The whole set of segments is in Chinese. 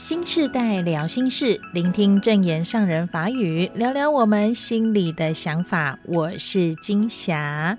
新世代聊心事，聆听正言上人法语，聊聊我们心里的想法。我是金霞。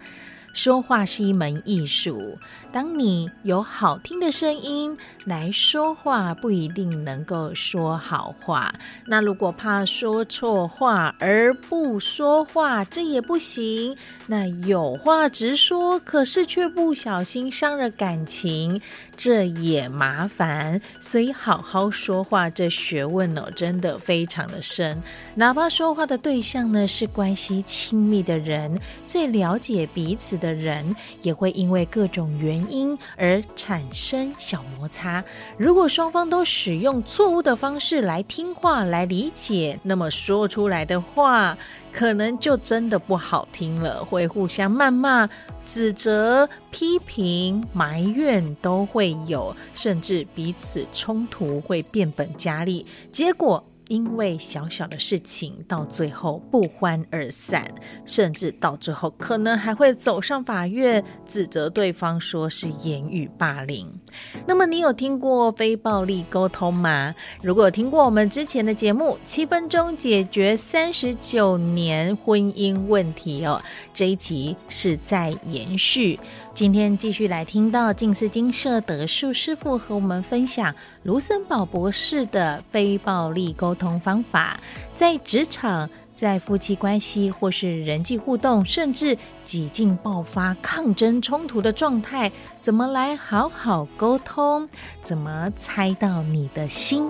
说话是一门艺术。当你有好听的声音来说话，不一定能够说好话。那如果怕说错话而不说话，这也不行。那有话直说，可是却不小心伤了感情，这也麻烦。所以好好说话这学问哦，真的非常的深。哪怕说话的对象呢，是关系亲密的人，最了解彼此的人，也会因为各种原因。而产生小摩擦。如果双方都使用错误的方式来听话、来理解，那么说出来的话可能就真的不好听了，会互相谩骂、指责、批评、埋怨都会有，甚至彼此冲突会变本加厉。结果。因为小小的事情，到最后不欢而散，甚至到最后可能还会走上法院，指责对方说是言语霸凌。那么，你有听过非暴力沟通吗？如果有听过我们之前的节目《七分钟解决三十九年婚姻问题》哦，这一集是在延续。今天继续来听到近思精舍德树师傅和我们分享卢森堡博士的非暴力沟通方法，在职场、在夫妻关系或是人际互动，甚至几近爆发抗争冲突的状态，怎么来好好沟通？怎么猜到你的心？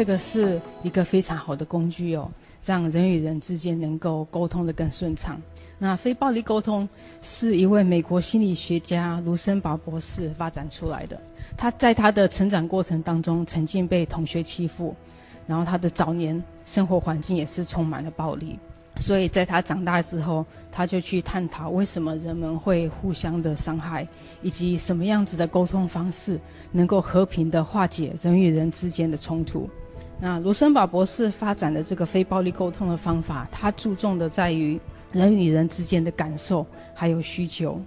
这个是一个非常好的工具哦，让人与人之间能够沟通得更顺畅。那非暴力沟通是一位美国心理学家卢森堡博士发展出来的。他在他的成长过程当中，曾经被同学欺负，然后他的早年生活环境也是充满了暴力。所以在他长大之后，他就去探讨为什么人们会互相的伤害，以及什么样子的沟通方式能够和平的化解人与人之间的冲突。那卢森堡博士发展的这个非暴力沟通的方法，他注重的在于人与人之间的感受还有需求。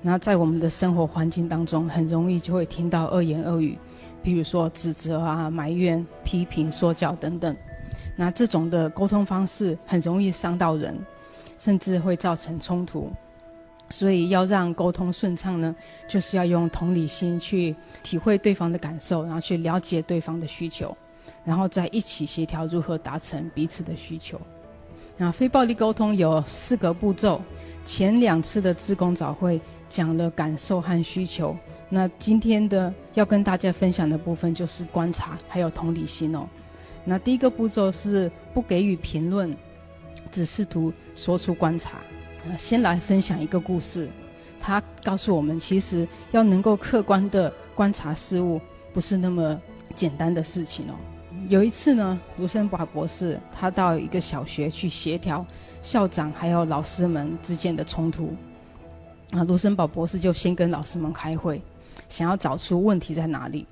那在我们的生活环境当中，很容易就会听到恶言恶语，比如说指责啊、埋怨、批评、说教等等。那这种的沟通方式很容易伤到人，甚至会造成冲突。所以要让沟通顺畅呢，就是要用同理心去体会对方的感受，然后去了解对方的需求。然后再一起协调如何达成彼此的需求。那非暴力沟通有四个步骤，前两次的志工早会讲了感受和需求。那今天的要跟大家分享的部分就是观察还有同理心哦。那第一个步骤是不给予评论，只试图说出观察。先来分享一个故事，他告诉我们，其实要能够客观地观察事物，不是那么简单的事情哦。有一次呢，卢森堡博士他到一个小学去协调校长还有老师们之间的冲突。啊，卢森堡博士就先跟老师们开会，想要找出问题在哪里。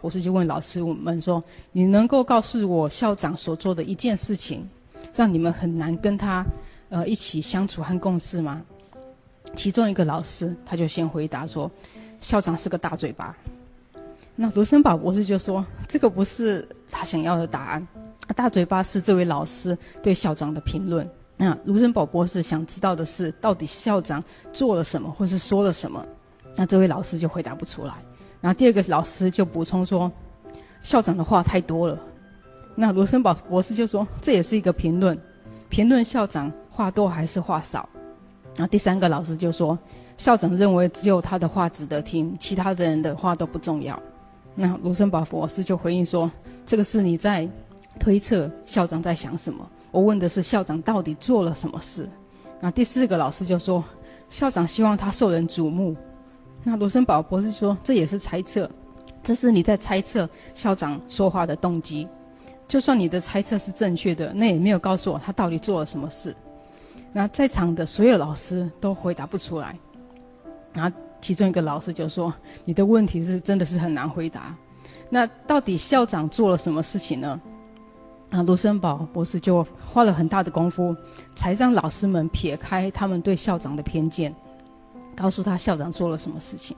博士就问老师我们说：“你能够告诉我校长所做的一件事情，让你们很难跟他呃一起相处和共事吗？”其中一个老师他就先回答说：“校长是个大嘴巴。”那卢森堡博士就说：“这个不是他想要的答案。大嘴巴是这位老师对校长的评论。那卢森堡博士想知道的是，到底校长做了什么，或是说了什么？那这位老师就回答不出来。然后第二个老师就补充说：校长的话太多了。那卢森堡博士就说：这也是一个评论，评论校长话多还是话少。然后第三个老师就说：校长认为只有他的话值得听，其他的人的话都不重要。”那卢森堡博士就回应说：“这个是你在推测校长在想什么。我问的是校长到底做了什么事。”那第四个老师就说：“校长希望他受人瞩目。”那卢森堡博士说：“这也是猜测，这是你在猜测校长说话的动机。就算你的猜测是正确的，那也没有告诉我他到底做了什么事。”那在场的所有老师都回答不出来。然后。其中一个老师就说：“你的问题是真的是很难回答。那到底校长做了什么事情呢？”啊，卢森堡博士就花了很大的功夫，才让老师们撇开他们对校长的偏见，告诉他校长做了什么事情。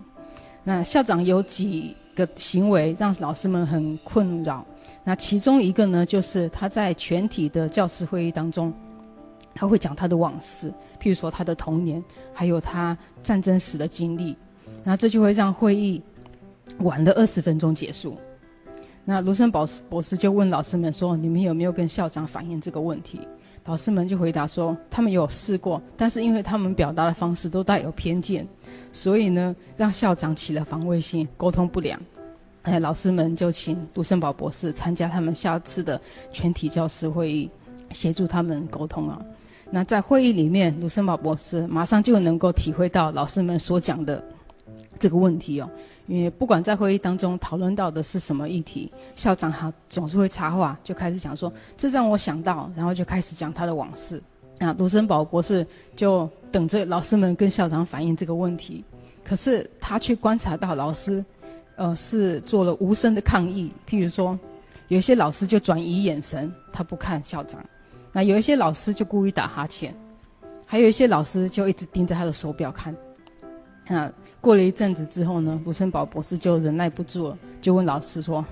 那校长有几个行为让老师们很困扰。那其中一个呢，就是他在全体的教师会议当中，他会讲他的往事，譬如说他的童年，还有他战争时的经历。那这就会让会议晚了二十分钟结束。那卢森堡博士就问老师们说：“你们有没有跟校长反映这个问题？”老师们就回答说：“他们有试过，但是因为他们表达的方式都带有偏见，所以呢，让校长起了防卫心，沟通不良。”哎，老师们就请卢森堡博士参加他们下次的全体教师会议，协助他们沟通啊。那在会议里面，卢森堡博士马上就能够体会到老师们所讲的这个问题哦。因为不管在会议当中讨论到的是什么议题，校长他总是会插话，就开始讲说，这让我想到，然后就开始讲他的往事。啊，卢森堡博士就等着老师们跟校长反映这个问题，可是他却观察到老师，呃，是做了无声的抗议。譬如说，有些老师就转移眼神，他不看校长；那有一些老师就故意打哈欠，还有一些老师就一直盯着他的手表看。那过了一阵子之后呢，卢森堡博士就忍耐不住了，就问老师说：“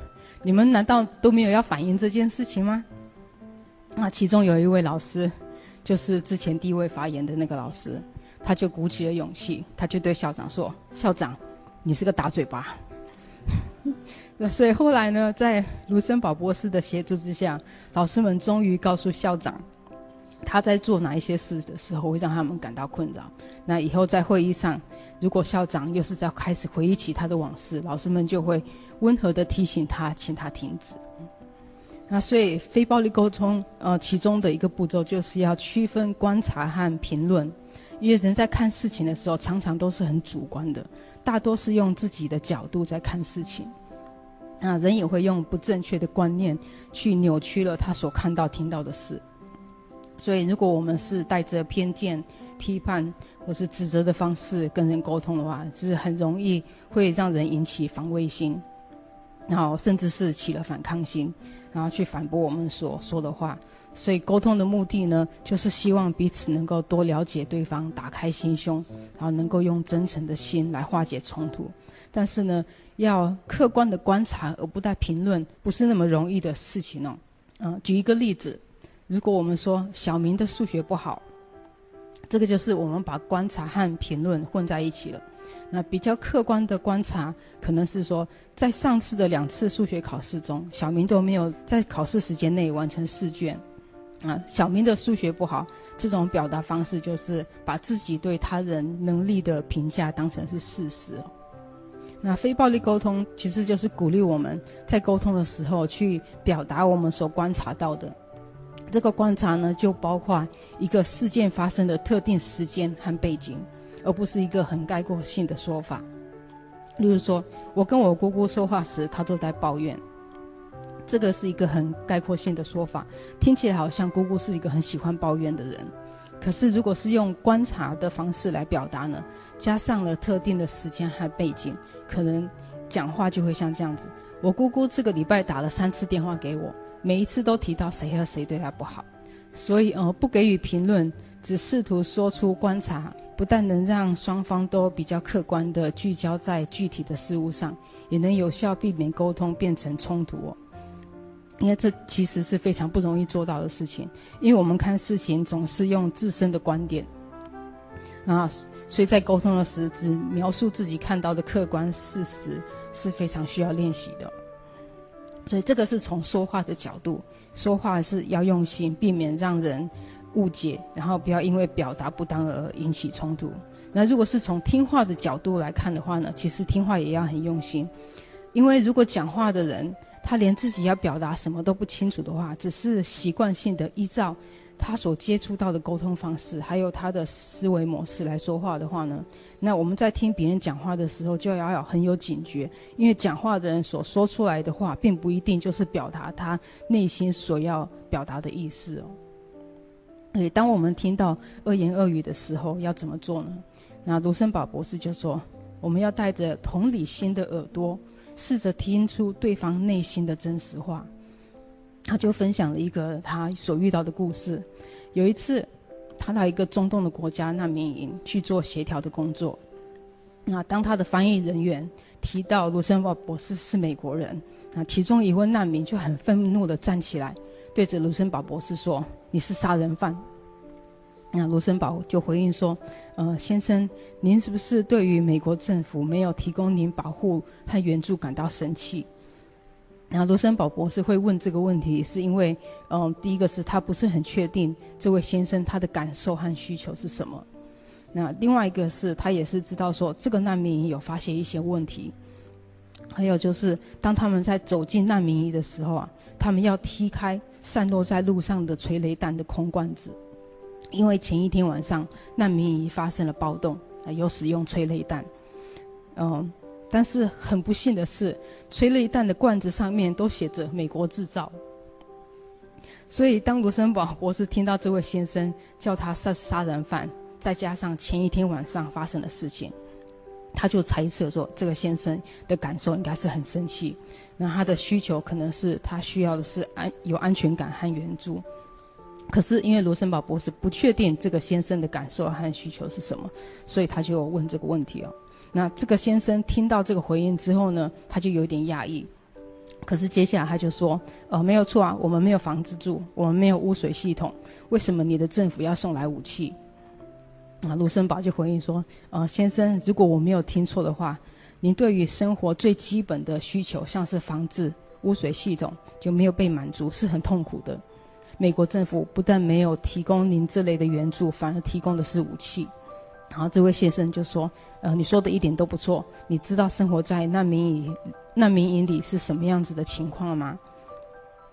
你们难道都没有要反映这件事情吗？”那其中有一位老师，就是之前第一位发言的那个老师，他就鼓起了勇气，他就对校长说：“校长，你是个大嘴巴。”那所以后来呢，在卢森堡博士的协助之下，老师们终于告诉校长。他在做哪一些事的时候会让他们感到困扰？那以后在会议上，如果校长又是在开始回忆起他的往事，老师们就会温和地提醒他，请他停止。那所以非暴力沟通，呃，其中的一个步骤就是要区分观察和评论，因为人在看事情的时候，常常都是很主观的，大多是用自己的角度在看事情。那人也会用不正确的观念去扭曲了他所看到、听到的事。所以，如果我们是带着偏见、批判或是指责的方式跟人沟通的话，是很容易会让人引起防卫心，然后甚至是起了反抗心，然后去反驳我们所说的话。所以，沟通的目的呢，就是希望彼此能够多了解对方，打开心胸，然后能够用真诚的心来化解冲突。但是呢，要客观的观察而不带评论，不是那么容易的事情哦。嗯，举一个例子。如果我们说小明的数学不好，这个就是我们把观察和评论混在一起了。那比较客观的观察，可能是说，在上次的两次数学考试中，小明都没有在考试时间内完成试卷。啊，小明的数学不好，这种表达方式就是把自己对他人能力的评价当成是事实。那非暴力沟通其实就是鼓励我们在沟通的时候去表达我们所观察到的。这个观察呢，就包括一个事件发生的特定时间和背景，而不是一个很概括性的说法。例如说，我跟我姑姑说话时，她都在抱怨，这个是一个很概括性的说法，听起来好像姑姑是一个很喜欢抱怨的人。可是，如果是用观察的方式来表达呢，加上了特定的时间和背景，可能讲话就会像这样子：我姑姑这个礼拜打了三次电话给我。每一次都提到谁和谁对她不好，所以呃不给予评论，只试图说出观察，不但能让双方都比较客观的聚焦在具体的事物上，也能有效避免沟通变成冲突哦。因为这其实是非常不容易做到的事情，因为我们看事情总是用自身的观点，啊，所以在沟通的时只描述自己看到的客观事实是非常需要练习的。所以这个是从说话的角度，说话是要用心，避免让人误解，然后不要因为表达不当而引起冲突。那如果是从听话的角度来看的话呢，其实听话也要很用心，因为如果讲话的人他连自己要表达什么都不清楚的话，只是习惯性的依照。他所接触到的沟通方式，还有他的思维模式来说话的话呢，那我们在听别人讲话的时候，就要要很有警觉，因为讲话的人所说出来的话，并不一定就是表达他内心所要表达的意思哦。所以，当我们听到恶言恶语的时候，要怎么做呢？那卢森堡博士就说，我们要带着同理心的耳朵，试着听出对方内心的真实话。他就分享了一个他所遇到的故事。有一次，他到一个中东的国家难民营去做协调的工作。那当他的翻译人员提到卢森堡博士是美国人，那其中一位难民就很愤怒地站起来，对着卢森堡博士说：“你是杀人犯。”那卢森堡就回应说：“呃，先生，您是不是对于美国政府没有提供您保护和援助感到生气？”那卢森堡博士会问这个问题，是因为，嗯、第一个是他不是很确定这位先生他的感受和需求是什么。那另外一个是他也是知道说这个难民营有发现一些问题，还有就是当他们在走进难民营的时候啊，他们要踢开散落在路上的催泪弹的空罐子，因为前一天晚上难民营发生了暴动，啊，有使用催泪弹，嗯。但是很不幸的是，催泪弹的罐子上面都写着“美国制造”。所以，当卢森堡博士听到这位先生叫他杀杀人犯，再加上前一天晚上发生的事情，他就猜测说，这个先生的感受应该是很生气。那他的需求可能是他需要的是安有安全感和援助。可是，因为卢森堡博士不确定这个先生的感受和需求是什么，所以他就问这个问题哦。那这个先生听到这个回应之后呢，他就有点讶异。可是接下来他就说：“呃，没有错啊，我们没有房子住，我们没有污水系统，为什么你的政府要送来武器？”啊，卢森堡就回应说：“呃，先生，如果我没有听错的话，您对于生活最基本的需求，像是房子、污水系统，就没有被满足，是很痛苦的。美国政府不但没有提供您这类的援助，反而提供的是武器。”然后这位先生就说：“呃，你说的一点都不错。你知道生活在难民营难民营里是什么样子的情况吗？”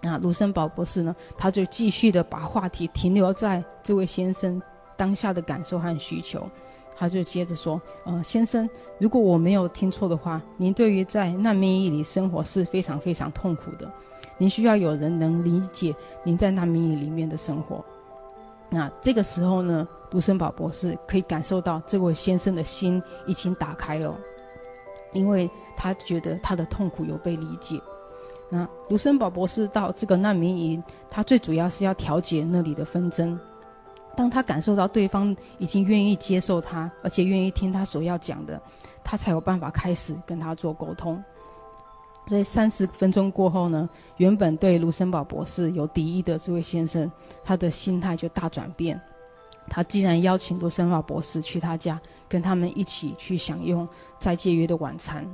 那卢森堡博士呢，他就继续的把话题停留在这位先生当下的感受和需求。他就接着说：“呃，先生，如果我没有听错的话，您对于在难民营里生活是非常非常痛苦的。您需要有人能理解您在难民营里面的生活。”那这个时候呢，卢森堡博士可以感受到这位先生的心已经打开了，因为他觉得他的痛苦有被理解。那卢森堡博士到这个难民营，他最主要是要调解那里的纷争。当他感受到对方已经愿意接受他，而且愿意听他所要讲的，他才有办法开始跟他做沟通。所以三十分钟过后呢，原本对卢森堡博士有敌意的这位先生，他的心态就大转变。他竟然邀请卢森堡博士去他家，跟他们一起去享用再借约的晚餐。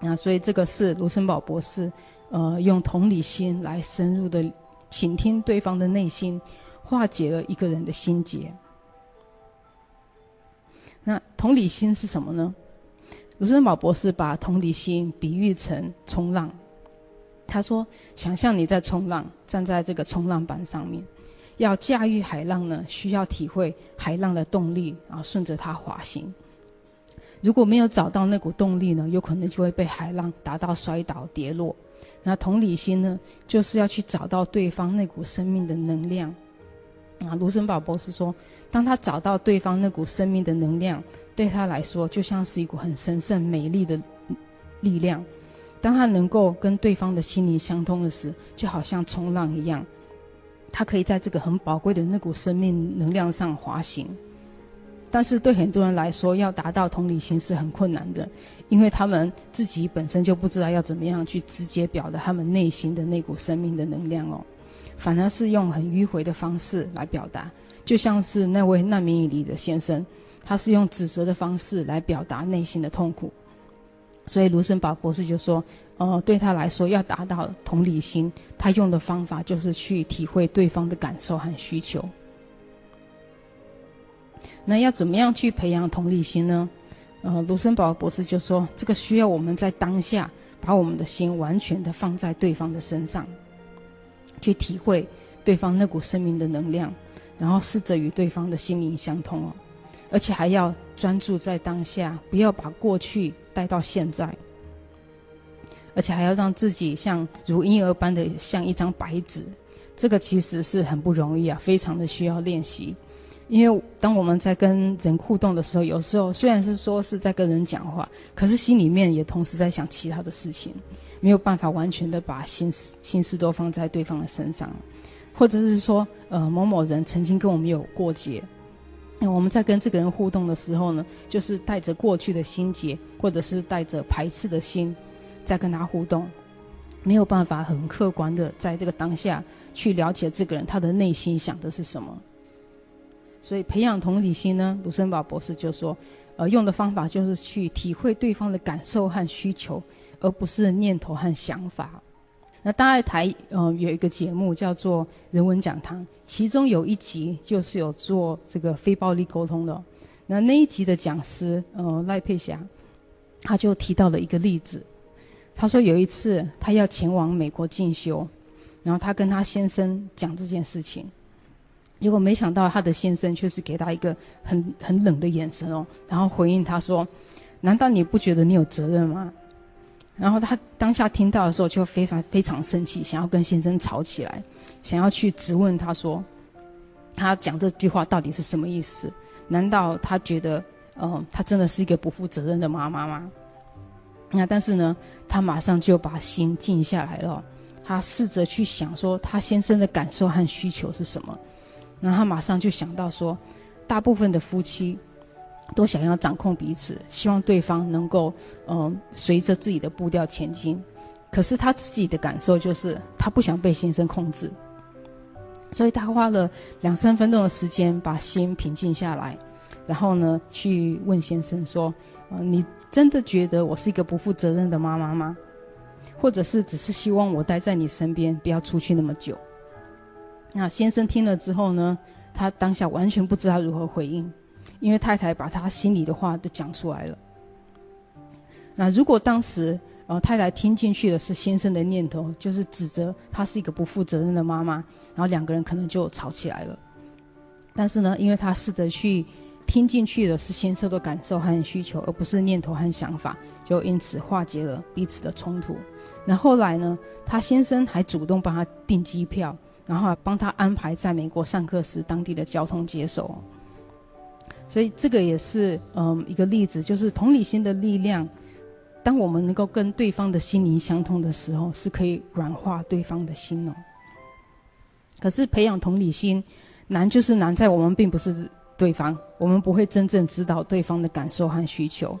那所以这个是卢森堡博士，呃，用同理心来深入的倾听对方的内心，化解了一个人的心结。那同理心是什么呢？卢森堡博士把同理心比喻成冲浪，他说：“想象你在冲浪，站在这个冲浪板上面，要驾驭海浪呢，需要体会海浪的动力，然后顺着它滑行。如果没有找到那股动力呢，有可能就会被海浪打到摔倒跌落。那同理心呢，就是要去找到对方那股生命的能量。啊，卢森堡博士说，当他找到对方那股生命的能量。”对他来说，就像是一股很神圣、美丽的力量。当他能够跟对方的心灵相通的时，就好像冲浪一样，他可以在这个很宝贵的那股生命能量上滑行。但是对很多人来说，要达到同理心是很困难的，因为他们自己本身就不知道要怎么样去直接表达他们内心的那股生命的能量哦，反而是用很迂回的方式来表达，就像是那位难民营里的先生。他是用指责的方式来表达内心的痛苦，所以卢森堡博士就说：“哦、呃，对他来说，要达到同理心，他用的方法就是去体会对方的感受和需求。那要怎么样去培养同理心呢？呃，卢森堡博士就说，这个需要我们在当下把我们的心完全的放在对方的身上，去体会对方那股生命的能量，然后试着与对方的心灵相通哦。”而且还要专注在当下，不要把过去带到现在。而且还要让自己像如婴儿般的像一张白纸，这个其实是很不容易啊，非常的需要练习。因为当我们在跟人互动的时候，有时候虽然是说是在跟人讲话，可是心里面也同时在想其他的事情。没有办法完全的把心思心思都放在对方的身上，或者是说，呃，某某人曾经跟我们有过节，我们在跟这个人互动的时候呢，就是带着过去的心结，或者是带着排斥的心，在跟他互动，没有办法很客观的在这个当下去了解这个人他的内心想的是什么。所以培养同理心呢，卢森堡博士就说，呃，用的方法就是去体会对方的感受和需求，而不是念头和想法。那大爱台呃有一个节目叫做人文讲堂，其中有一集就是有做这个非暴力沟通的。那那一集的讲师呃赖佩霞，他就提到了一个例子，他说有一次他要前往美国进修，然后他跟他先生讲这件事情。结果没想到，他的先生却是给他一个很很冷的眼神哦，然后回应他说：“难道你不觉得你有责任吗？”然后他当下听到的时候就非常非常生气，想要跟先生吵起来，想要去质问他说：“他讲这句话到底是什么意思？难道他觉得，嗯、他真的是一个不负责任的妈妈吗？”那但是呢，他马上就把心静下来了，他试着去想说他先生的感受和需求是什么。然后他马上就想到说，大部分的夫妻都想要掌控彼此，希望对方能够嗯、随着自己的步调前进。可是他自己的感受就是，他不想被先生控制，所以他花了两三分钟的时间把心平静下来，然后呢去问先生说：“呃，你真的觉得我是一个不负责任的妈妈吗？或者是只是希望我待在你身边，不要出去那么久？”那先生听了之后呢，他当下完全不知道如何回应，因为太太把他心里的话都讲出来了。那如果当时呃太太听进去的是先生的念头，就是指责他是一个不负责任的妈妈，然后两个人可能就吵起来了。但是呢，因为他试着去听进去的是先生的感受和需求，而不是念头和想法，就因此化解了彼此的冲突。那后来呢，他先生还主动帮他订机票。然后帮他安排在美国上课时当地的交通接送，所以这个也是嗯一个例子，就是同理心的力量。当我们能够跟对方的心灵相通的时候，是可以软化对方的心哦。可是培养同理心难，就是难在我们并不是对方，我们不会真正知道对方的感受和需求。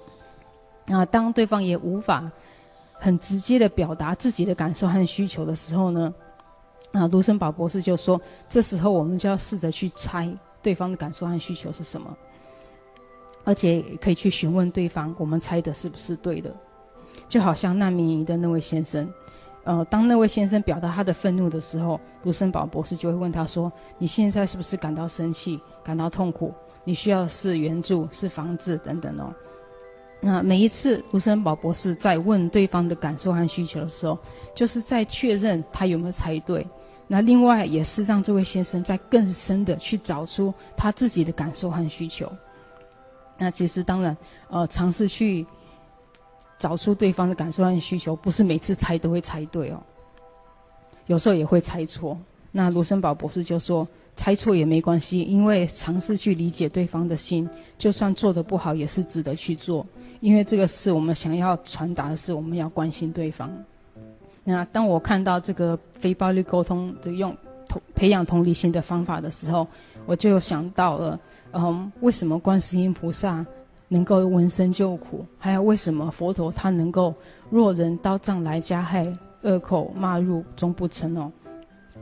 那当对方也无法很直接的表达自己的感受和需求的时候呢？啊，卢森堡博士就说：“这时候我们就要试着去猜对方的感受和需求是什么，而且可以去询问对方，我们猜的是不是对的？就好像难民营的那位先生，呃，当那位先生表达他的愤怒的时候，卢森堡博士就会问他说：‘你现在是不是感到生气、感到痛苦？你需要的是援助、是房子等等哦。’那每一次卢森堡博士在问对方的感受和需求的时候，就是在确认他有没有猜对。”那另外也是让这位先生在更深的去找出他自己的感受和需求。那其实当然，呃，尝试去找出对方的感受和需求，不是每次猜都会猜对哦，有时候也会猜错。那卢森堡博士就说，猜错也没关系，因为尝试去理解对方的心，就算做得不好，也是值得去做，因为这个是我们想要传达的是，我们要关心对方。那当我看到这个非暴力沟通的用同培养同理心的方法的时候，我就想到了，嗯，为什么观世音菩萨能够闻声救苦？还有为什么佛陀他能够若人刀杖来加害，恶口骂入终不成哦？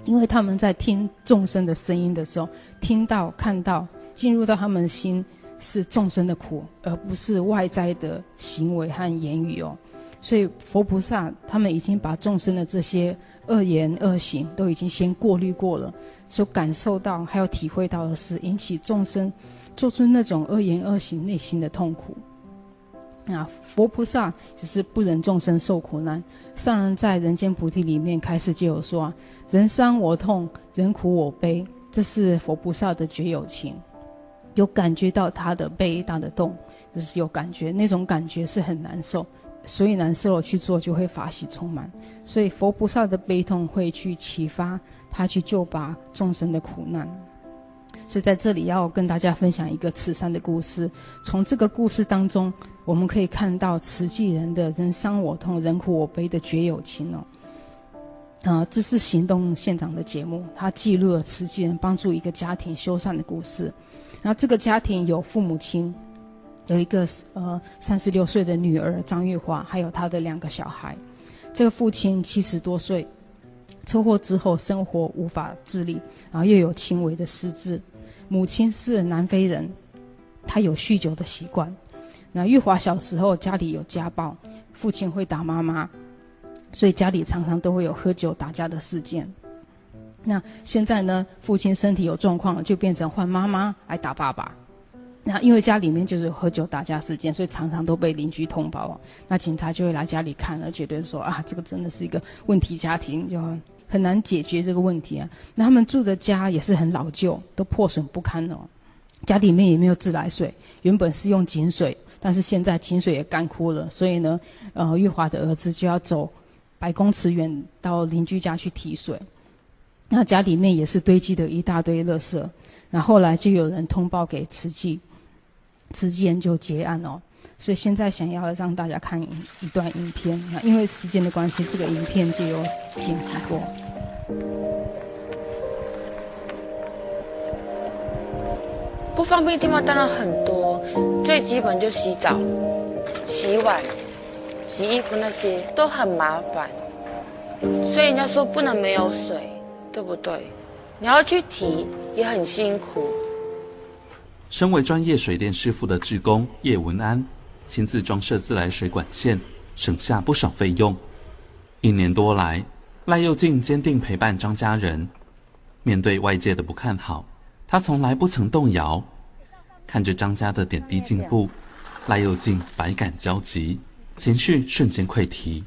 因为他们在听众生的声音的时候，听到、看到、进入到他们心是众生的苦，而不是外在的行为和言语哦。所以佛菩萨他们已经把众生的这些恶言恶行都已经先过滤过了，所感受到还有体会到的是引起众生做出那种恶言恶行内心的痛苦。啊，佛菩萨只是不忍众生受苦难。上人在人间菩提里面开始就有说：人伤我痛，人苦我悲，这是佛菩萨的觉有情，有感觉到他的悲大的痛，就是有感觉，那种感觉是很难受。所以难受了去做，就会法喜充满。所以佛菩萨的悲痛会去启发他去救拔众生的苦难。所以在这里要跟大家分享一个慈善的故事。从这个故事当中，我们可以看到慈济人的人伤我痛、人苦我悲的绝有情哦。啊，这是行动现场的节目，它记录了慈济人帮助一个家庭修缮的故事。然后这个家庭有父母亲，有一个呃三十六岁的女儿张玉华，还有她的两个小孩。这个父亲七十多岁，车祸之后生活无法自理，然后又有轻微的失智。母亲是南非人，她有酗酒的习惯。那玉华小时候家里有家暴，父亲会打妈妈。所以家里常常都会有喝酒打架的事件。那现在呢，父亲身体有状况了，就变成换妈妈来打爸爸。那因为家里面就是喝酒打架事件，所以常常都被邻居通报。那警察就会来家里看了，觉得说啊，这个真的是一个问题家庭，就很难解决这个问题啊。那他们住的家也是很老旧，都破损不堪了。家里面也没有自来水，原本是用井水，但是现在井水也干枯了，所以呢，呃，玉华的儿子就要走。百公尺远到邻居家去提水，那家里面也是堆积的一大堆垃圾。那后来就有人通报给慈济，慈济人就结案哦。所以现在想要让大家看一一段影片，那因为时间的关系，这个影片就有剪辑过。不方便的地方当然很多，最基本就洗澡、洗碗。洗衣服那些都很麻烦，所以人家说不能没有水，对不对？你要去提也很辛苦。身为专业水电师傅的志工叶文安，亲自装设自来水管线，省下不少费用。一年多来，赖又静坚定陪伴张家人，面对外界的不看好，他从来不曾动摇。看着张家的点滴进步，赖又静百感交集。情绪瞬间溃堤。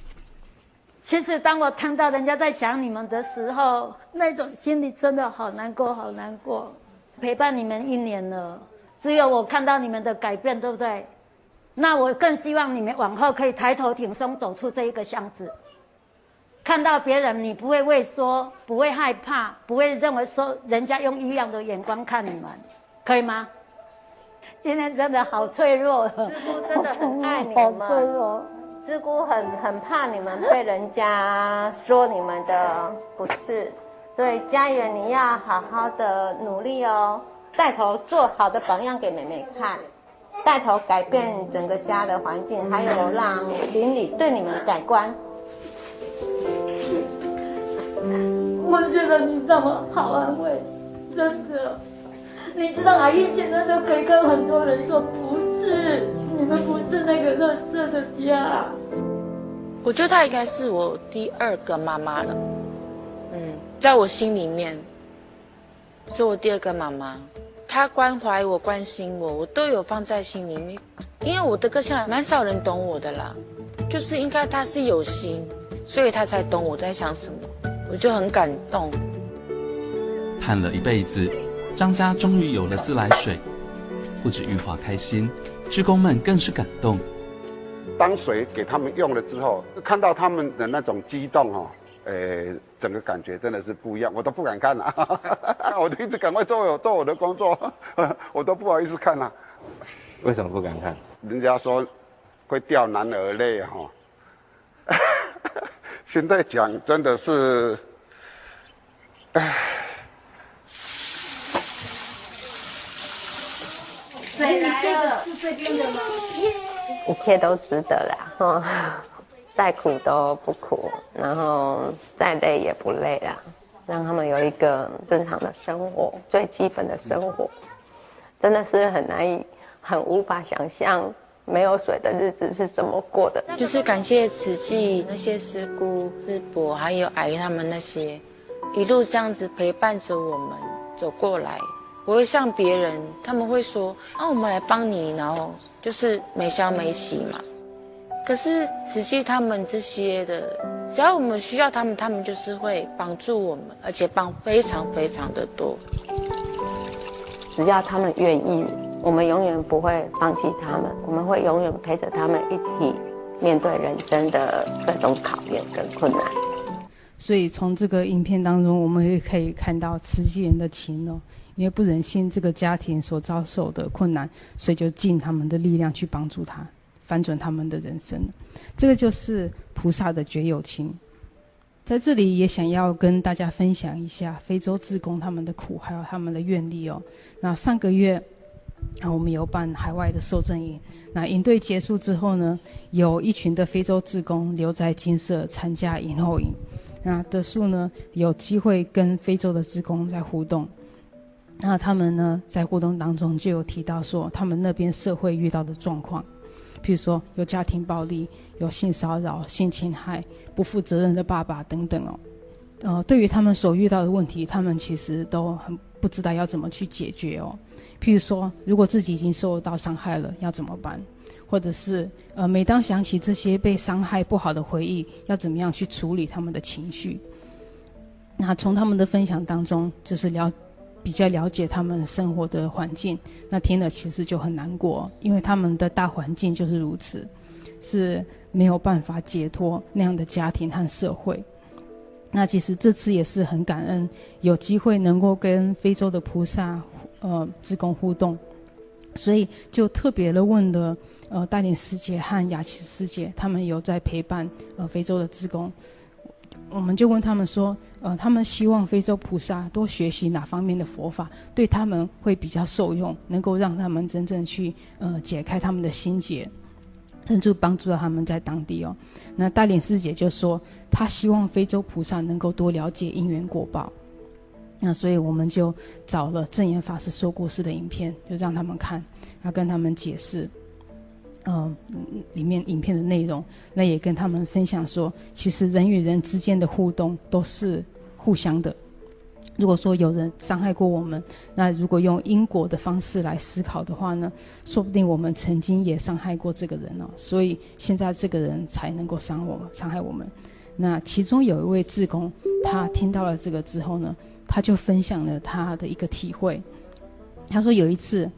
其实，当我听到人家在讲你们的时候，那种心里真的好难过，好难过。陪伴你们一年了，只有我看到你们的改变，对不对？那我更希望你们往后可以抬头挺胸走出这一个巷子，看到别人，你不会畏缩，不会害怕，不会认为说人家用异样的眼光看你们，可以吗？今天真的好脆弱，师姑真的很爱你们，好脆弱。师姑很很怕你们被人家说你们的不是，所以家园你要好好的努力哦，带头做好的榜样给妹妹看，带头改变整个家的环境，还有让邻里对你们改观。我觉得你这么好安慰，真的。你知道阿姨现在都可以跟很多人说，不是你们不是那个垃圾的家。我觉得她应该是我第二个妈妈了，嗯，在我心里面是我第二个妈妈。她关怀我、关心我，我都有放在心里面。因为我的个性还蛮少人懂我的啦，就是应该他是有心，所以他才懂我在想什么，我就很感动。盼了一辈子。张家终于有了自来水，不止玉华开心，职工们更是感动。当水给他们用了之后，看到他们的那种激动哦，诶，整个感觉真的是不一样，我都不敢看了，我都一直赶快做我做我的工作，我都不好意思看了。为什么不敢看？人家说会掉男儿泪哈。现在讲真的是，唉。谁来了？是这边的吗？一切都值得了，嗯，再苦都不苦，然后再累也不累了，让他们有一个正常的生活，最基本的生活，真的是很难以、很无法想象没有水的日子是怎么过的。就是感谢慈济那些师姑、师伯，还有阿姨他们那些，一路这样子陪伴着我们走过来。不会像别人，他们会说：“啊，我们来帮你，然后就是没消没息嘛。”可是慈济他们这些的，只要我们需要他们，他们就是会帮助我们，而且帮非常非常的多。只要他们愿意，我们永远不会放弃他们，我们会永远陪着他们一起面对人生的各种考验跟困难。所以从这个影片当中，我们也可以看到慈济人的情哦。因为不忍心这个家庭所遭受的困难，所以就尽他们的力量去帮助他。翻转他们的人生。这个就是菩萨的觉有情。在这里也想要跟大家分享一下非洲志工他们的苦，还有他们的愿力哦。那上个月啊，我们有办海外的受证营。那营队结束之后呢，有一群的非洲志工留在金色参加营后营。那德树呢，有机会跟非洲的志工在互动。那他们呢，在互动当中就有提到说，他们那边社会遇到的状况。譬如说有家庭暴力、有性骚扰、性侵害、不负责任的爸爸等等哦，呃，对于他们所遇到的问题，他们其实都很不知道要怎么去解决哦。譬如说，如果自己已经受到伤害了，要怎么办？或者是呃，每当想起这些被伤害不好的回忆，要怎么样去处理他们的情绪？那从他们的分享当中，就是了。比较了解他们生活的环境，那听了其实就很难过，因为他们的大环境就是如此，是没有办法解脱那样的家庭和社会。那其实这次也是很感恩，有机会能够跟非洲的菩萨呃职工互动，所以就特别的问了呃带领师姐和雅琪师姐，他们有在陪伴呃非洲的职工。我们就问他们说，呃，他们希望非洲菩萨多学习哪方面的佛法，对他们会比较受用，能够让他们真正去呃解开他们的心结，甚至帮助到他们在当地哦。那带领师姐就说，她希望非洲菩萨能够多了解因缘果报。那所以我们就找了证严法师说故事的影片，就让他们看，要跟他们解释。嗯，里面影片的内容，那也跟他们分享说，其实人与人之间的互动都是互相的。如果说有人伤害过我们，那如果用因果的方式来思考的话呢，说不定我们曾经也伤害过这个人哦，所以现在这个人才能够伤我，伤害我们。那其中有一位志工，他听到了这个之后呢，他就分享了他的一个体会。他说有一次。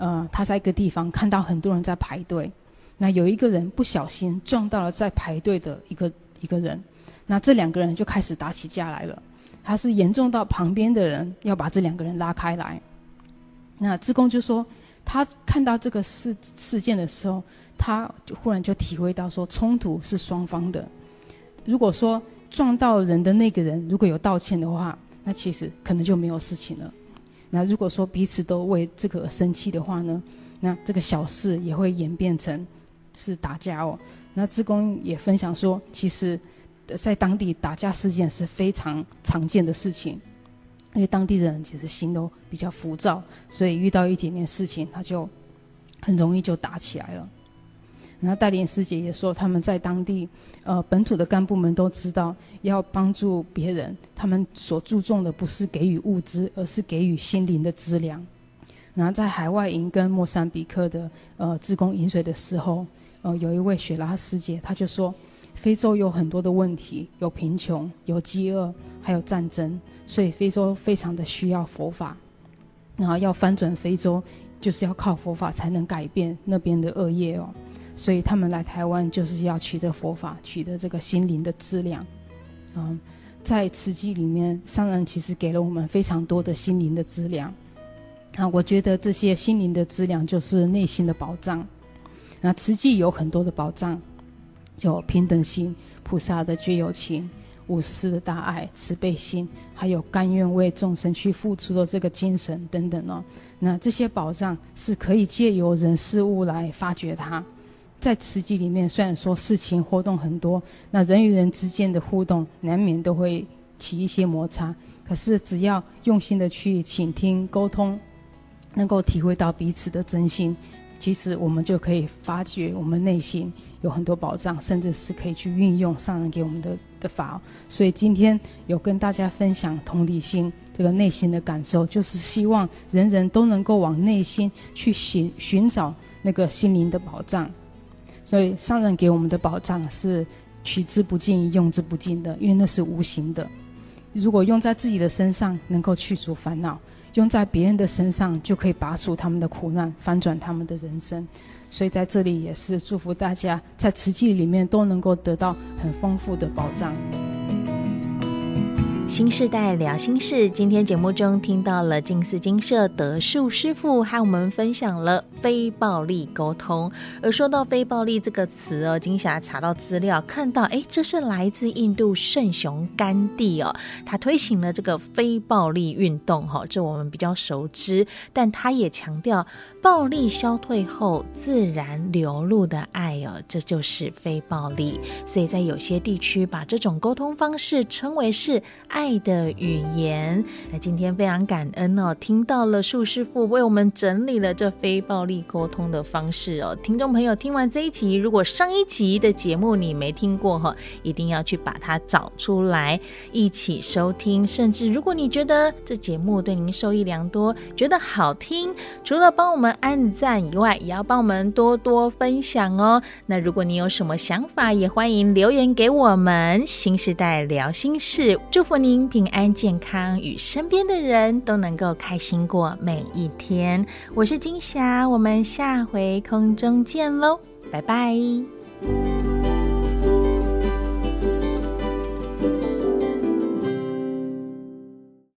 呃，他在一个地方看到很多人在排队，那有一个人不小心撞到了在排队的一个一个人，那这两个人就开始打起架来了。他是严重到旁边的人要把这两个人拉开来。那志工就说，他看到这个事事件的时候，他就忽然就体会到说，冲突是双方的。如果说撞到人的那个人如果有道歉的话，那其实可能就没有事情了。那如果说彼此都为这个而生气的话呢，那这个小事也会演变成是打架哦。那志工也分享说，其实，在当地打架事件是非常常见的事情，因为当地人其实心都比较浮躁，所以遇到一点点事情，他就很容易就打起来了。然后带领师姐也说，他们在当地，呃，本土的干部们都知道，要帮助别人，他们所注重的不是给予物资，而是给予心灵的资粮。然后在海外营跟莫桑比克的呃志工饮水的时候，呃，有一位雪拉师姐，她就说，非洲有很多的问题，有贫穷，有饥饿，还有战争，所以非洲非常的需要佛法。然后要翻转非洲，就是要靠佛法才能改变那边的恶业哦。所以他们来台湾就是要取得佛法，取得这个心灵的质量。嗯，在慈济里面，上人其实给了我们非常多的心灵的质量。啊，我觉得这些心灵的质量就是内心的宝藏。那慈济有很多的宝藏，有平等心、菩萨的觉有情、无私的大爱、慈悲心，还有甘愿为众生去付出的这个精神等等哦。那这些宝藏是可以借由人事物来发掘它。在慈济里面，虽然说事情活动很多，那人与人之间的互动难免都会起一些摩擦。可是只要用心的去倾听、沟通，能够体会到彼此的真心，其实我们就可以发觉我们内心有很多宝藏，甚至是可以去运用上人给我们的的法。所以今天有跟大家分享同理心这个内心的感受，就是希望人人都能够往内心去寻寻找那个心灵的宝藏。所以上人给我们的宝藏是取之不尽、用之不尽的，因为那是无形的。如果用在自己的身上，能够去除烦恼；用在别人的身上，就可以拔除他们的苦难，翻转他们的人生。所以在这里也是祝福大家，在慈济里面都能够得到很丰富的宝藏。新时代聊心事，今天节目中听到了静思精舍德树师傅和我们分享了非暴力沟通。而说到非暴力这个词哦，金霞查到资料看到，哎，这是来自印度圣雄甘地哦，他推行了这个非暴力运动哈，这我们比较熟知，但他也强调暴力消退后自然流露的爱哦，这就是非暴力。所以在有些地区把这种沟通方式称为是爱爱的语言。那今天非常感恩哦，听到了树师傅为我们整理了这非暴力沟通的方式哦。听众朋友听完这一集，如果上一集的节目你没听过哈，一定要去把它找出来一起收听。甚至如果你觉得这节目对您受益良多，觉得好听，除了帮我们按赞以外，也要帮我们多多分享哦。那如果你有什么想法，也欢迎留言给我们。新时代聊心事，祝福你。平安健康，与身边的人都能够开心过每一天。我是金霞，我们下回空中见喽，拜拜。